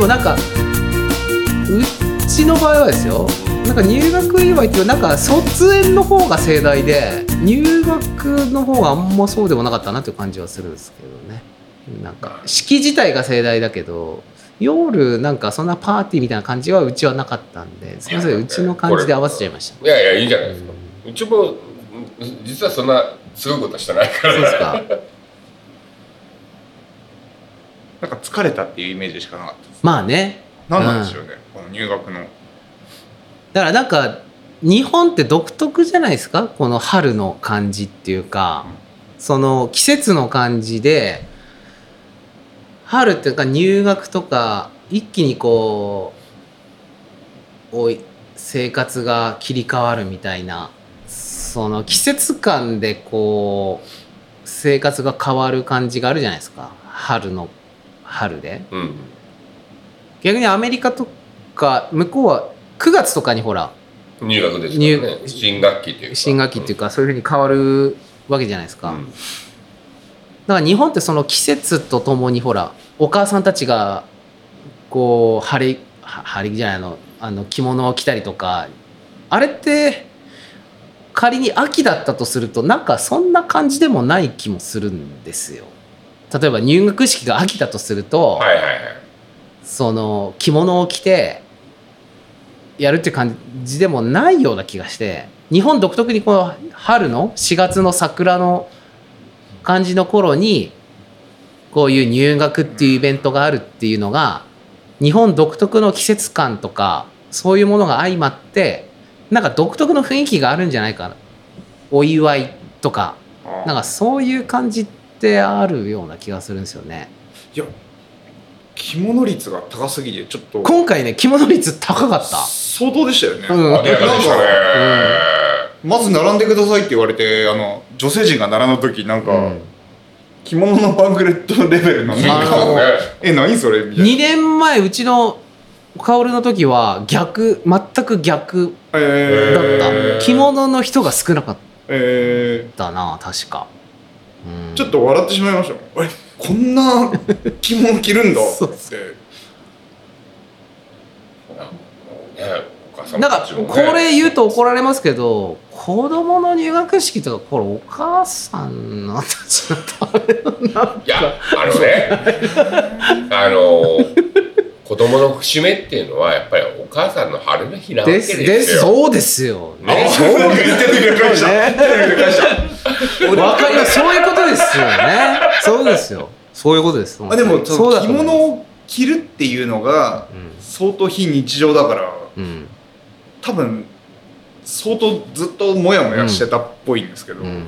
でもなんかうちの場合はですよなんか入学祝いっていうなんか卒園の方が盛大で入学の方があんまそうでもなかったなという感じはするんですけどね。なんか式自体が盛大だけど夜なんかそんなパーティーみたいな感じはうちはなかったんですみませんうちの感じで合わせちゃいました。いやいやいいじゃないですか、うちも実はそんなすごいことしてないから。そうですかなんか疲れたっていうイメージしかなかったです。まあね。何なんでしょうね、この入学の。だからなんか日本って独特じゃないですか？この春の感じっていうか。その季節の感じで春っていうか入学とか一気にこうおい生活が切り替わるみたいな。その季節感でこう生活が変わる感じがあるじゃないですか。春の春で。うん。逆にアメリカとか向こうは9月とかにほら入学ですね。入新学期っていうか。新学期っていうかそういうふうに変わるわけじゃないですか、うん。だから日本ってその季節とともにほらお母さんたちがこう晴れは晴れ着じゃないのあの着物を着たりとかあれって仮に秋だったとするとなんかそんな感じでもない気もするんですよ。例えば入学式が秋だとすると、はいはいはいその着物を着てやるって感じでもないような気がして日本独特にこの春の4月の桜の感じの頃にこういう入学っていうイベントがあるっていうのが日本独特の季節感とかそういうものが相まってなんか独特の雰囲気があるんじゃないかな。お祝いとか。なんかそういう感じってあるような気がするんですよね。いや着物率が高すぎてちょっと。今回ね着物率高かった。相当でしたよね、まず並んでくださいって言われてあの女性陣が並んだ時なんか、うん。着物のパンフレットレベルのなんあか。のえ何それ？みたい2年前うちの薫の時は逆全く逆なえだった、へー着物の人が少なかっえたな確か、うんーちょっと笑ってしまいました。えこんな着物着るんだ。って。なんかこれ言うと怒られますけど子供の入学式とかこれお母さんのたいやあのね。あの子供の節目っていうのはやっぱりお母さんの春の日なわけでですすよ。ですそうですよ。ね。あそう言っててくれましたねす。そういうですよね。そうですよ。そういうことです。あでもその着物を着るっていうのが相当非日常だからうん。うん多分相当ずっとモヤモヤしてたっぽいんですけど、うん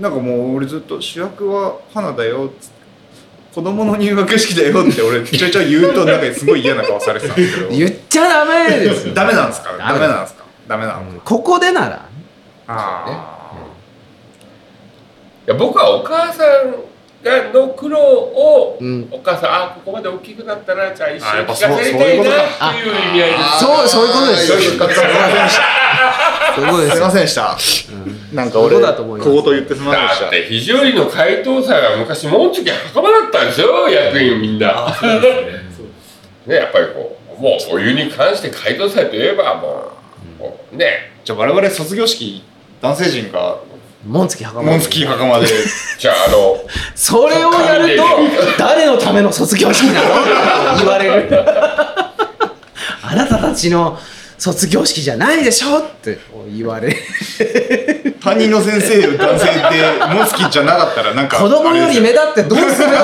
なんかもう俺ずっと主役は花だよっつって子供の入学式だよって俺ちょいちょい言うとなんかすごい嫌な顔されてたんですけど。言っちゃダメですよ。ダメなんですか？ダメなんです。か？ダメなのか、うんここでなら。あいや僕はお母さんがの苦労を、うん。お母さんあここまで大きくなったらじゃあ一緒に聞かせりたいなそういうっていう意味合いです。そうそういうことです。そういうことす。いませんでしたす。すいよませんでした。なんか俺小言言ってすみませんでしだって非常にの回答者が昔もうちょき袴だったんですよ役員みんな。ね。やっぱりこうもうお湯に関して回答者といえばもう、もうね。たじゃあ我々卒業式男性陣が紋付き袴紋付き袴で。じゃああの それをやると誰のための卒業式なの？っ て言われる。あなたたちの卒業式じゃないでしょって言われる。担任の先生男性で紋付きじゃなかったらなんか子供より目立ってどうするの？っ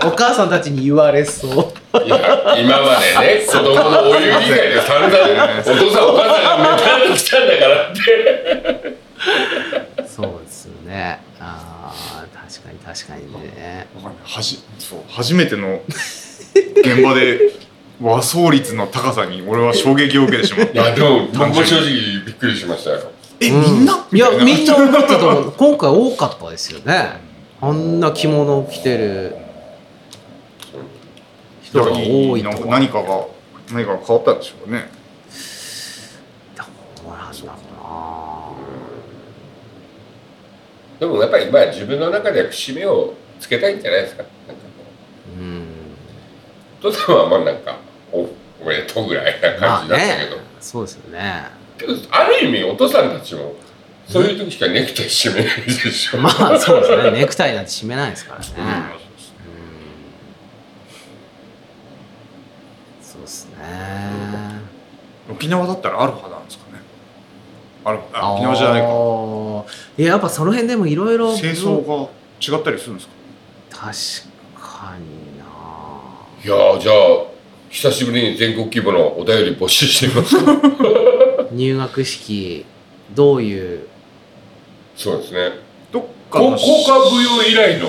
てお母さんたちに言われそう。いや今までね 子供のお湯以外で散々お父さんお母さんが目立ってきたんだからってね。あー確かに確かにね。わかんない。はじそう初めての現場で 和装率の高さに俺は衝撃を受けてしまっいやでも僕も正直びっくりしましたよ。え、うん。みんな？いやみんな。な思ったと思う。今回多かったですよね。あんな着物を着てる人が多いとかは何かが何かが変わったんでしょうね。どうなんだろでもやっぱりまあ自分の中で節目をつけたいんじゃないですか。なんかこうなうん。う父さんはまあなんかおおめでとうぐらいなまあ感じだったけど、ね。そうですよね。けどある意味お父さんたちもそういう時しかネクタイ締めないでしょ、まあそうですね。ネクタイなんて締めないですからね。そうですね。沖縄だったらアルファなんですかね。アルファあ沖縄じゃないかいややっぱその辺でもいろいろ清掃が違ったりするんですか？確かにな。いやーじゃあ久しぶりに全国規模のお便り募集してみます 入学式どういう？そうですね。どっかの高校歌舞踊以来の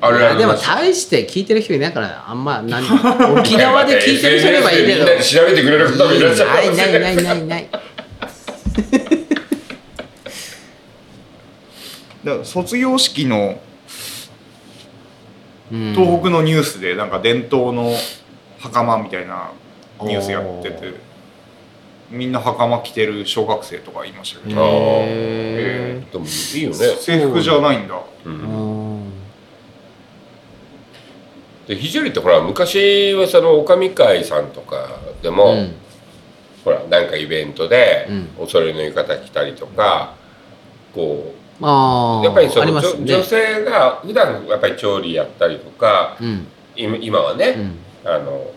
あれでも大して聞いてる人いないからあんま何 沖縄で聞いてる人いればいいけど。SNS でみんなで調べてくれる方もいらっしゃるかないないないないないないだから卒業式のうん。東北のニュースでなんか伝統の袴みたいなニュースやっててみんな袴着てる小学生とかいましたけど。あー。へでもいいよね、制服じゃないんだ。うーん、うん。で肘折ってほら昔はその女将会さんとかでも、うん。ほらなんかイベントでうん。おそろいの浴衣着たりとかこあやっぱりその、ね。女女性が普段やっぱり調理やったりとかうん。今今はね、うん。あの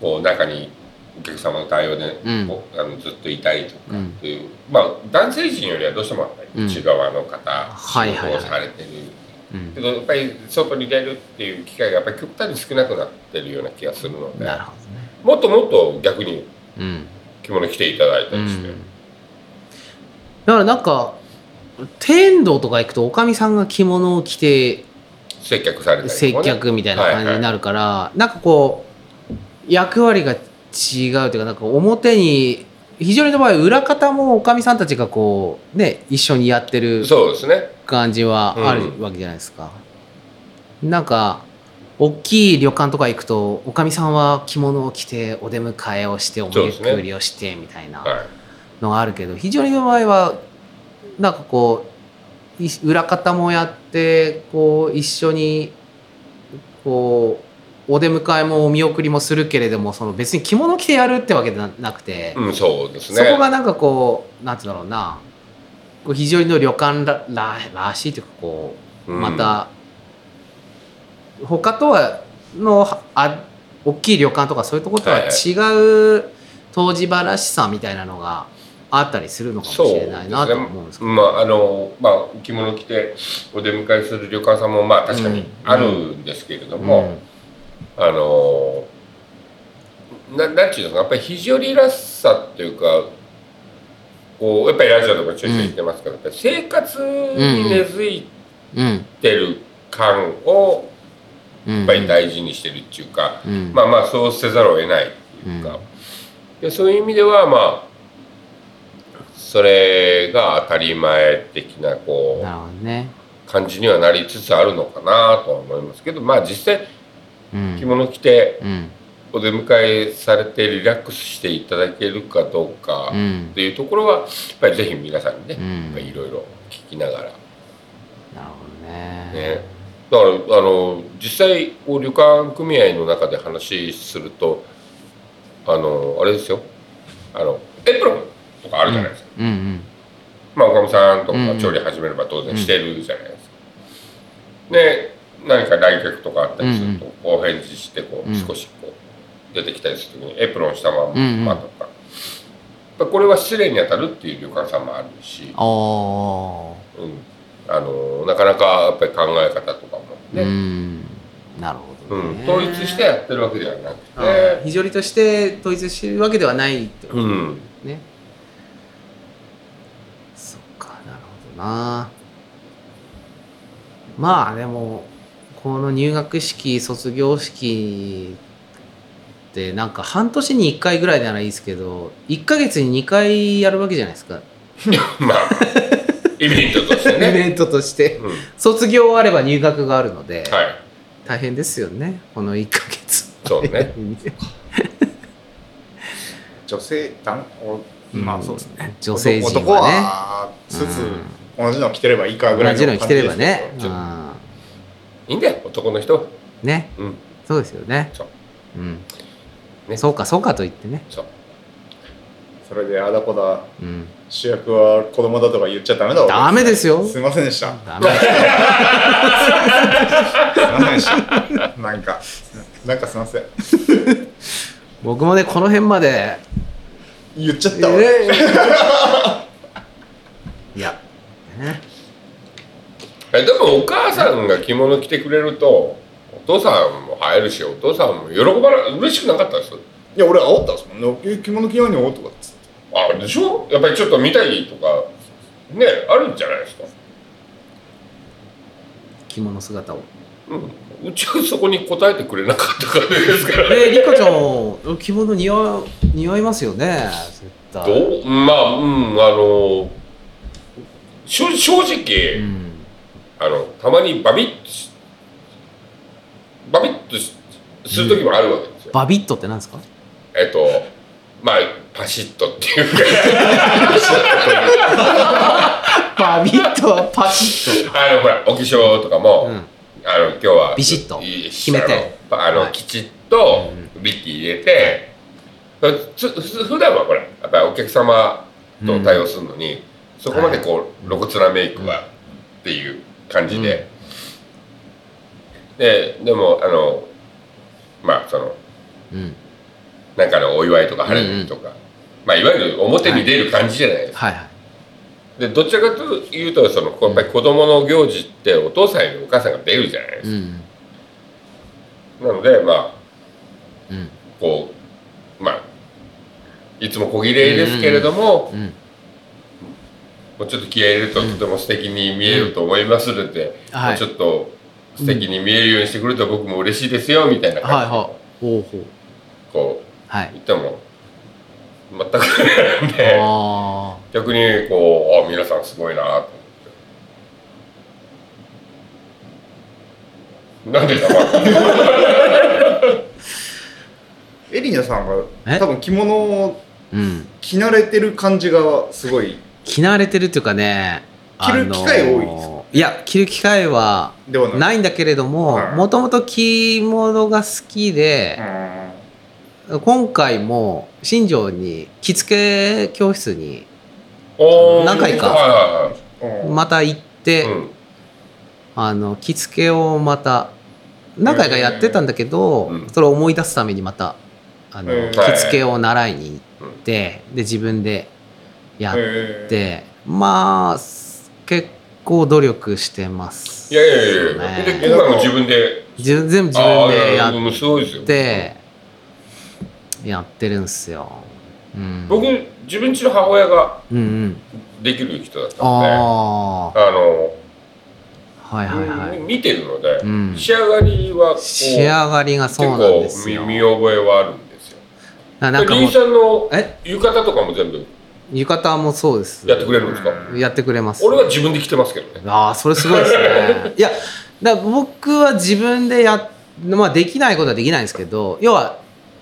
こう中にお客様の対応で、うん。あのずっといたりとかうん。っていう、まあ男性陣よりはどうしても内側の方、はいはいはい。仕事をされてる、うん。けどやっぱり外に出るっていう機会がやっぱり極端に少なくなってるような気がするのでなるほどね。もっともっと逆にうん。着物着ていただいたうりして、ん。だからなんか天童とか行くとおかみさんが着物を着て接客されたりとか接ね客みたいな感じになるから、なんかこう役割が違うというかなんか表に非常にの場合裏方もおかみさんたちがこうね一緒にやってるそうですね。感じはあるわけじゃないですか。なんか大きい旅館とか行くとおかみさんは着物を着てお出迎えをしてお見送りをしてみたいなはいのがあるけど非常にの場合はなんかこうい裏方もやってこう一緒にこうお出迎えもお見送りもするけれどもその別に着物着てやるってわけではなくて、うんそうですね。そこがなんかこうなんて言うんだろうなこう非常にの旅館らららしいというかこううん。また、他とはのあ大きい旅館とかそういうところとははいはい。違う湯治場らしさみたいなのがあったりするのかもしれないなと思うんですけど、まああのまあ着物着てお出迎えする旅館さんもまあ確かにあるんですけれども、あのななんていうのかなやっぱり肘折らしさっていうかこうやっぱりラジオでもちょいちょい言ってますけど、やっぱり生活に根付いうんうんてる感をうん。やっぱり大事にしてるっていうか、うん。まあまあそうせざるを得ないっていうか、うん。でそういう意味ではまあそれが当たり前的なこなるほどね、う感じにはなりつつあるのかなとは思いますけどまあ実際うん。着物着てうん。お出迎えされてリラックスしていただけるかどうかうん。っていうところはやっぱりぜひ皆さんにね、いろいろ聞きながら。なるほどね。ね。だからあの実際こう旅館組合の中で話するとあのあれですよ。あのエプロンとかあるじゃないですか、うん。うんまあおかみさんとうん。か調理始めれば当然してるじゃないですか、で何か来客とかあったりするとお返事してこううん。少しこう出てきたりする時にエプロンしたままと。か、やっぱこれは失礼に当たるっていう旅館さんもあるし、ああうん、あのなかなかやっぱり考え方とかもね、うん。なるほどうん。ね、統一してやってるわけではなくて、非常にとして統一してるわけではないってことうん、ねそっかな。まあでもこの入学式卒業式ってなんか半年に1回ぐらいならいいですけど1ヶ月に2回やるわけじゃないですか、まあイベントとしてイね、ベントとして。うん、卒業あれば入学があるので、はい。大変ですよねこの1ヶ月。そうね。女性男おまあそうですね。女性陣男はね。はスーツ同じの着てればいいかぐらいの同じの着てればね。いいんだよ男の人。は、ね。うん、そうですよね。そう。うん。ね。そうかそうかと言ってね。そう。それであだこだ。うん。主役は子供だとか言っちゃダメだわ。ダメですよ。すいませんでした。ダメ。ですすいませんでした。なんかなんかすいません。僕もねこの辺まで言っちゃったわ、えーね。えでもお母さんが着物着てくれるとお父さんも映えるしお父さんも喜ばな嬉しくなかったです？いや俺煽ったんですもんね。え着物着ないのとかっつって。あでしょ？やっぱりちょっと見たいとかねあるんじゃないですか？着物姿を。うん。うちはそこに答えてくれなかったからですから。えー、リカちゃん着物似合う似合いますよね絶対。どう？まあうんあの正正直、うん。あのたまにバビッバビッとしする時もあるわけですよ、バビットってなんですか？えっとまあパシッとっていうか。バビットはパシッあのほらお化粧とかも、と、うん、あの今日はビシッと。いい決めて。あのきちっとビッキー入れて、つふ普段はほらやっぱりお客様と対応するのに、そこまでこう露骨なメイクはっていう感じで、ででもあのまあそのうん、なんかのお祝いとか晴れの日とか、まあいわゆる表に出る感じじゃないですか、でどちらかというとそのやっぱり子供の行事ってお父さんよりお母さんが出るじゃないですうんか、なのでまあうん。こうまあいつも小切れですけれども、うんもうちょっと気合い入れるととても素敵に見えると思いますので、はい。もうちょっと素敵に見えるようにしてくれると僕も嬉しいですよみたいな感じで、はいはい。ほうほう。こはい。う言っても全くなんで。あ逆にこうあ皆さんすごいなと思って。なんで黙ってエリナさんえ？が多分着物を着慣れてる感じがすごい着慣れてるっていうかね着る機会多いですか？いや着る機会はないんだけれどもはい。もともと着物が好きで、今回も新庄に着付け教室に何回かまた行って、うん。あの着付けをまた何回かやってたんだけど、うん。それを思い出すためにまたあの、へー着付けを習いに行って、で自分でやっへて、まあ結構努力してます。いやいやいやいや、ね。で今回も自分で自分全部自分でやってやってるんすよ、うん、僕自分ちの母親がうんうん。できる人だったのでああの、あはいはいはい。見てるので、うん。仕上がりは仕上がりがそうなんですよ。結構見見覚えはあるんですよ。ななんかリンさんのえ？浴衣とかも全部浴衣もそうです。やってくれるんですか、やってくれます。俺は自分で着てますけどね。ああそれすごいですね。いやだ僕は自分でやまあできないことはできないんですけど要は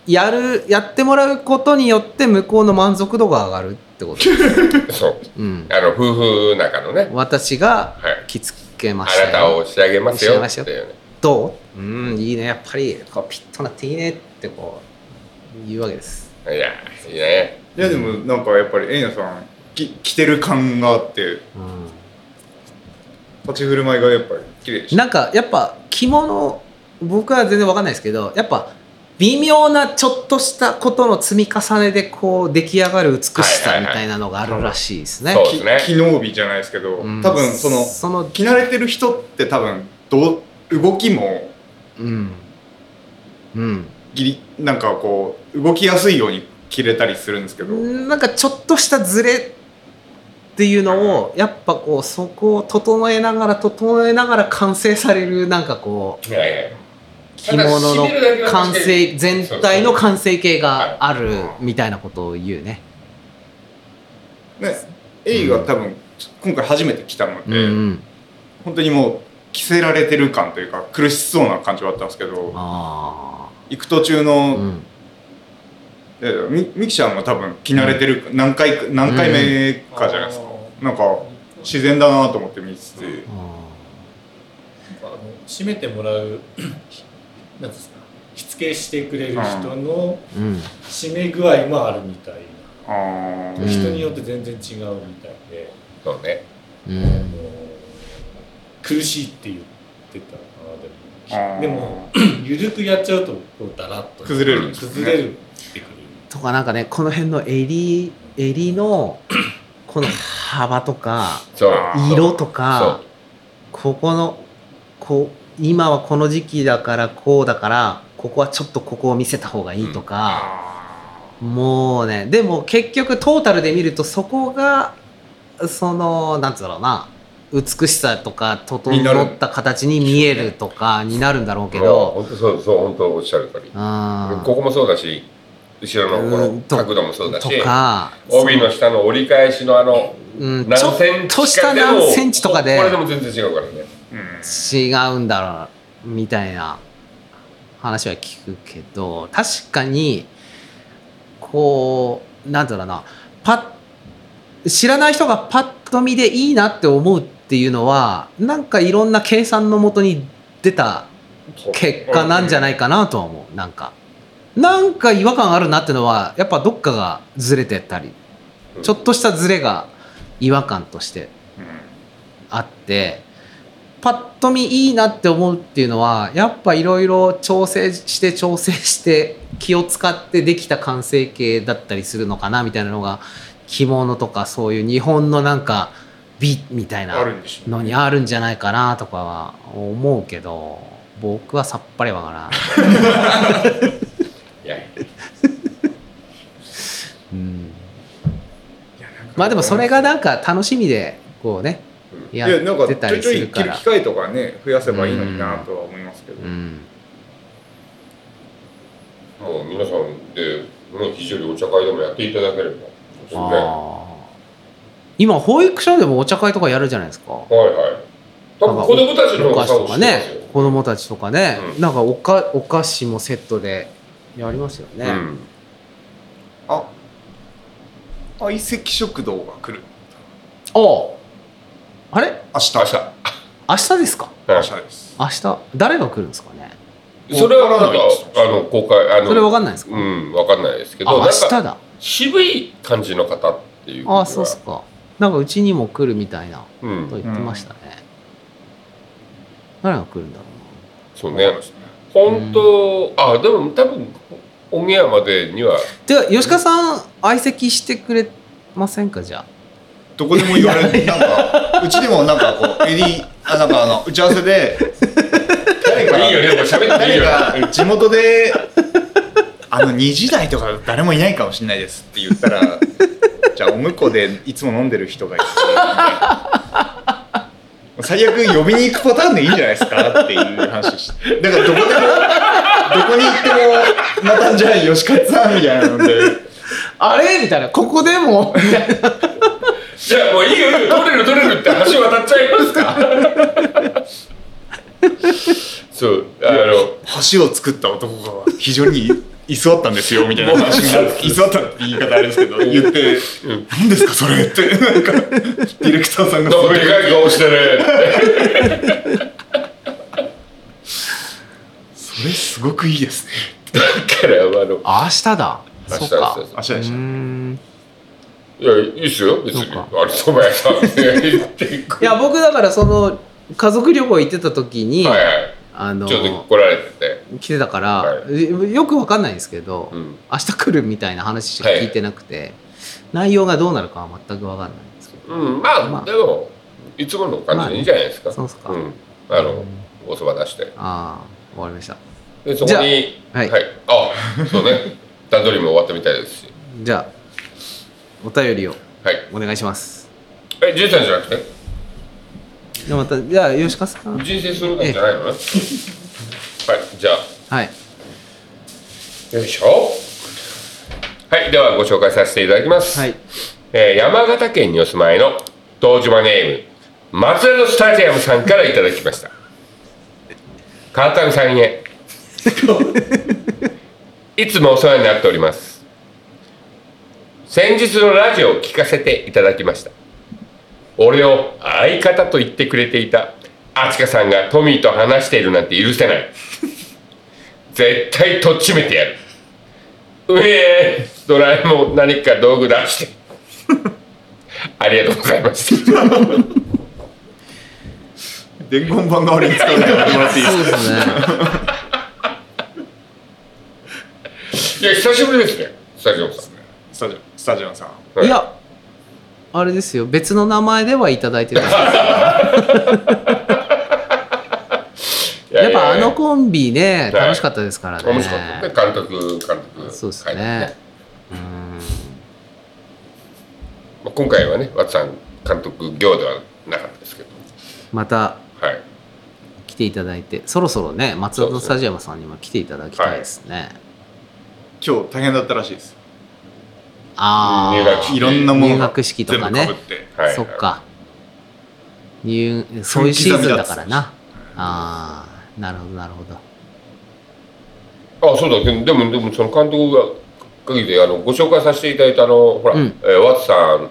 やるやってもらうことによって向こうの満足度が上がるってことです、そう。うん、あの夫婦仲のね。私がはい。着付けまあしたよ。なたを仕上げますよ仕上げますよっていうねどう？うんいいね。やっぱりこうピッとなっていいねってこう言うわけですいやいいねいやでもなんかやっぱりエリナさんき着てる感があってう立ち振る舞いがやっぱり綺麗でしん、た。なんかやっぱ着物僕は全然わかんないですけどやっぱ微妙なちょっとしたことの積み重ねでこう出来上がる美しさみたいなのがあるらしいですね。そうですね。き機能美じゃないですけど、うん。多分そのその着慣れてる人って多分どう動きもうん。うん。ギリなんかこう動きやすいように着れたりするんですけど、なんかちょっとしたズレっていうのをやっぱこうそこを整えながら整えながら完成されるなんかこう着物の完成全体の完成形がはいあるみたいなことを言うね。ねエイが多分今回初めて着たのうんで、うん、本当にもう着せられてる感というか苦しそうな感じはあったんですけどあ行く途中あ、の、うん、でみみきちゃんも多分着慣れてる、何回か何回目かじゃないですか、なんか自然だなと思って見てて、ああの締めてもらう なんですかしつけしてくれる人のうん。締め具合もあるみたいあな、うん人によって全然違うみたいで、そうね。苦しいって言ってたなでも。でも 緩くやっちゃうとこうダラッと。崩れるんですよね。崩れるとかなんかねこの辺の襟襟の この幅とか色とかここのこう今はこの時期だからこうだからここはちょっとここを見せた方がいいとか、もうねでも結局トータルで見るとそこがそのなんつうだろうな美しさとか整った形に見えるとかになるんだろうけど。本当そうそう本当おっしゃる通り。うん。ここもそうだし後ろのこの角度もそうだし帯の下の折り返しのあのうん、ちょっ何センチとしたかでも何センチとかでこれでも全然違うからねうん違うんだろうみたいな話は聞くけど確かにこうなんだろうなパッ知らない人がパッと見でいいなって思うっていうのはなんかいろんな計算のもとに出た結果なんじゃないかなとは思うなんかなんか違和感あるなってのはやっぱどっかがずれてたりちょっとしたずれが違和感としてあってパッと見いいなって思うっていうのはやっぱいろいろ調整して調整して気を使ってできた完成形だったりするのかなみたいなのが着物とかそういう日本のなんか美みたいなのにあるんじゃないかなとかは思うけど僕はさっぱりわからん。いやうんまあでもそれがなんか楽しみでこうねやいやなんかってたりちょいちょいするから着る機会とかね増やせばいいのになとは思いますけど、うん。もう皆さんで、ね、非常にお茶会でもやっていただければ。今保育所でもお茶会とかやるじゃないですか。はいはい。多分子供たちのお菓子とかね作子供たちとかね、うん。なんかおかお菓子もセットでやりますよね、うん。あ相席食堂が来る。おうあれ？明日。明日。明日ですか？明日です。明日？誰が来るんですかね？それはなんかあの公開あのそれわかんないですか、うんわかんないですけどあ明日だ。渋い感じの方っていうあそうっすか。なんかうちにも来るみたいなうん。と言ってましたね、誰が来るんだろそうね。本当あでも多分オンエアまでにはでは吉川さん相席してくれませんかじゃあ？どこでも言われる。なんか うちでもなんかこうエディあなんかあの打ち合わせで誰かいいよね。もう喋っていい誰よか地元であの2時台とか誰もいないかもしれないですって言ったらじゃあお婿でいつも飲んでる人がいて最悪呼びに行くパターンでいいんじゃないですかっていう話して。だからどこでもどこに行ってもまたじゃあ吉勝さんみたいなので。あれ？みたいな。ここでも？みたいなじゃあもういいよ。いいよ取れる取れるって橋渡っちゃいますか。そうあの橋を作った男が非常に居座ったんですよみたいな。話になって居座ったって言い方あれですけど言ってうん「何ですかそれ」ってなんかディレクターさんがすなんごいかでかい顔してねそれすごくいいですね。だからあのあ明日だ。明日そっか。です明日でしうーん。いやいいっすよ。別に。そうか。あれ蕎麦屋さんって言っていや僕だからその家族旅行行ってた時に、はいはい。あのちょっと来られてて。来てたから、はよくわかんないんですけど、うん。明日来るみたいな話しか聞いてなくて、内容がどうなるかは全くわかんないんですけど。うんまあ、まあ。でもいつもの感じでいいんじゃないですか、そうっすか、うん。あのお蕎麦出して。ああわかりましたでそこにじゃあはい。あそうね。段取りも終わったみたいですし。じゃあお便りをはい。お願いします。えじいさんじゃなくて？じゃあまたじゃあ吉川さん。人生するんじゃないの？ね はいじゃあ。はい。よいしょ。はいではご紹介させていただきます、はい。えー山形県にお住まいの東島ネーム松江のスタジアムさんからいただきました。川上さんへ いつもお世話になっております。先日のラジオを聞かせていただきました。俺を相方と言ってくれていたあちかさんがトミーと話しているなんて許せない。絶対とっちめてやる。うえードラえもん何か道具出して。ありがとうございました伝言版代わりに使うのやめてもらっていいですか？そうですねいや久しぶりですね。スタジオさんスタジオスタジオさん。はい。いやあれですよ。別の名前ではいただいてるんですけどや。っぱあのコンビねはい。楽しかったですからね。面白かったね。監督監督。そうですはい。ね。うん。まあ、今回はねワッツさん監督業ではなかったですけど。またはい。来ていただいてそろそろね松田スタジアムさんにも来ていただきたいですね今日大変だったらしいです。あ入学あいろんなものが入学式と全かね。部かぶって。はいそっか。入そういうシーズンだからな。ああなるほどなるほど。あそうだ。でもでもでもその監督が限りであのご紹介させていただいたあのほら、うん。えーワッツさん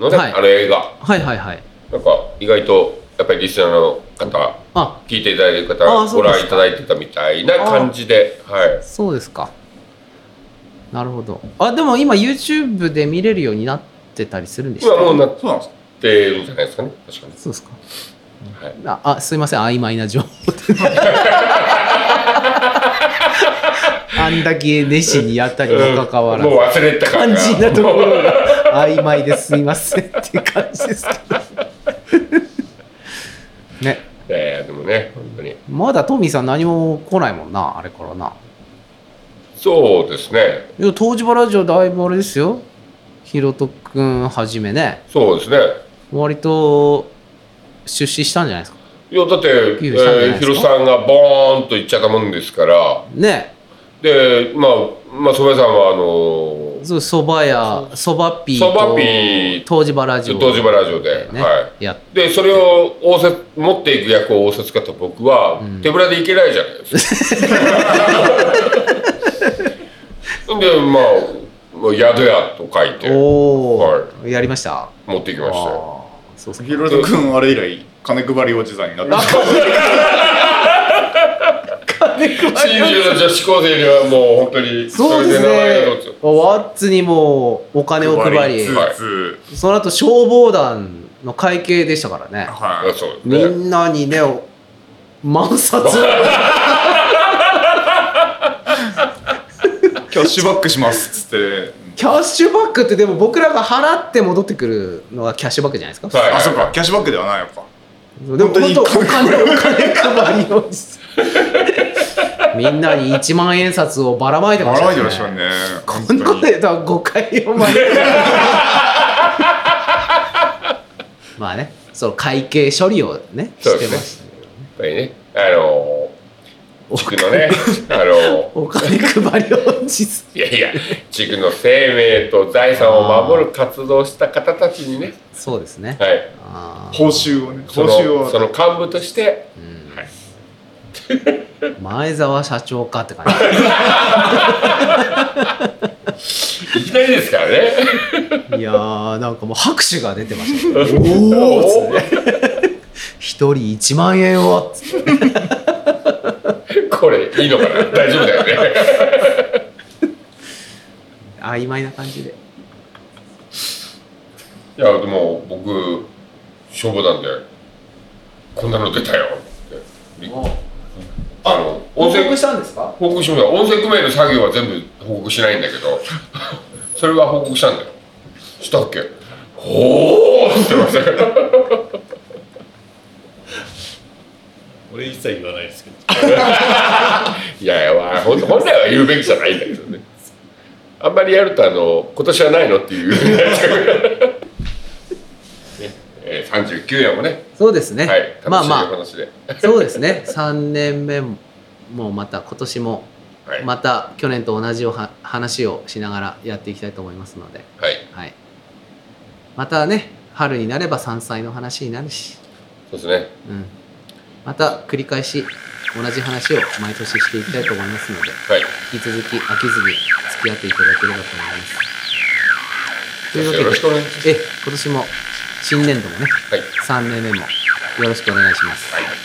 のね、はい。あの映画。はいはいはい。なんか意外とやっぱりリスナーの方あ。聞いていただいてる方ごあそうですか。覧いただいてたみたいな感じではい。そうですかなるほど。あでも今 YouTube で見れるようになってたりするんでした今もうなってるんじゃないですかね。確かに。そうですか。はい。ああすいません。曖昧な情報。で あんだけ熱心にやったにもかかわらず。もう忘れたから。肝心なところが曖昧です。いませんって感じですけど。ね。えーでもね本当に。まだトミーさん何も来ないもんなあれからなそうですね。いや東芝ラジオだいぶあれですよ。ひろとくんはじめね。そうですね。割と出資したんじゃないですか？いやだって、えー、さんがボーンと言っちゃったもんですから。ね。でまあまあ曽根さんはあのーそうそば屋そばピーそばとピー。東芝ラジオ。東芝ラジオで、ね、はやっいでそれを応接持っていく役を応接かと僕はうん。手ぶらでいけないじゃないですか、でまあもう宿屋と書いてはやりました？持ってきましたよ。あーそうそうヒロト君あれ以来金配りおじさんになって 新州の女子高生にはもう本当にそうですねぞワッツにもお金を配りスーツその後消防団の会計でしたからね。あはそうですみねんなにね お万札いキャッシュバックしますっつって。キャッシュバックってでも僕らが払って戻ってくるのがキャッシュバックじゃないですか？はい。あそうか。キャッシュバックではないのか。でも本当お金お金配りを。みんなに1万円札をばらまいてました笑いてましたね。こんなこと言ったら誤解を招くまあねその会計処理をねしてました。やっぱりねあの地区のねあのお金配りを実いやいや地区の生命と財産を守る活動をした方たちにね。そうですね。はい。報酬をねそ報酬を。のその幹部としてうん。はい。前澤社長かって感いきなりですからね。じいやーなんかもう拍手が出てましたけど おおっつって。一人1万円を。っつってこれいいのかな？大丈夫だよね。曖昧な感じで。いやでも僕消防団でこんなの出たよって。あ。の温泉したんですか？報告しました。温泉組合の作業は全部報告しないんだけどそれは報告したんだよ。したっけ？おおって言ってましたよ俺一切言わないですけど。いやいや、本来は言うべきじゃないんだけどね。あんまりやるとあの今年はないのっていう。ね。えー、39夜もね。そうですね、はい楽しいおまあま話で、あそうですね。3年目もまた今年もはい、また去年と同じおは話をしながらやっていきたいと思いますので、はい、はい、またね春になれば山菜の話になるし、そうですね。うん、また繰り返し同じ話を毎年していきたいと思いますのではい引き続き飽きずに付き合っていただければと思います。というわけでよろしくお願いしますえ今年も新年度もねはい3年目もよろしくお願いします。はい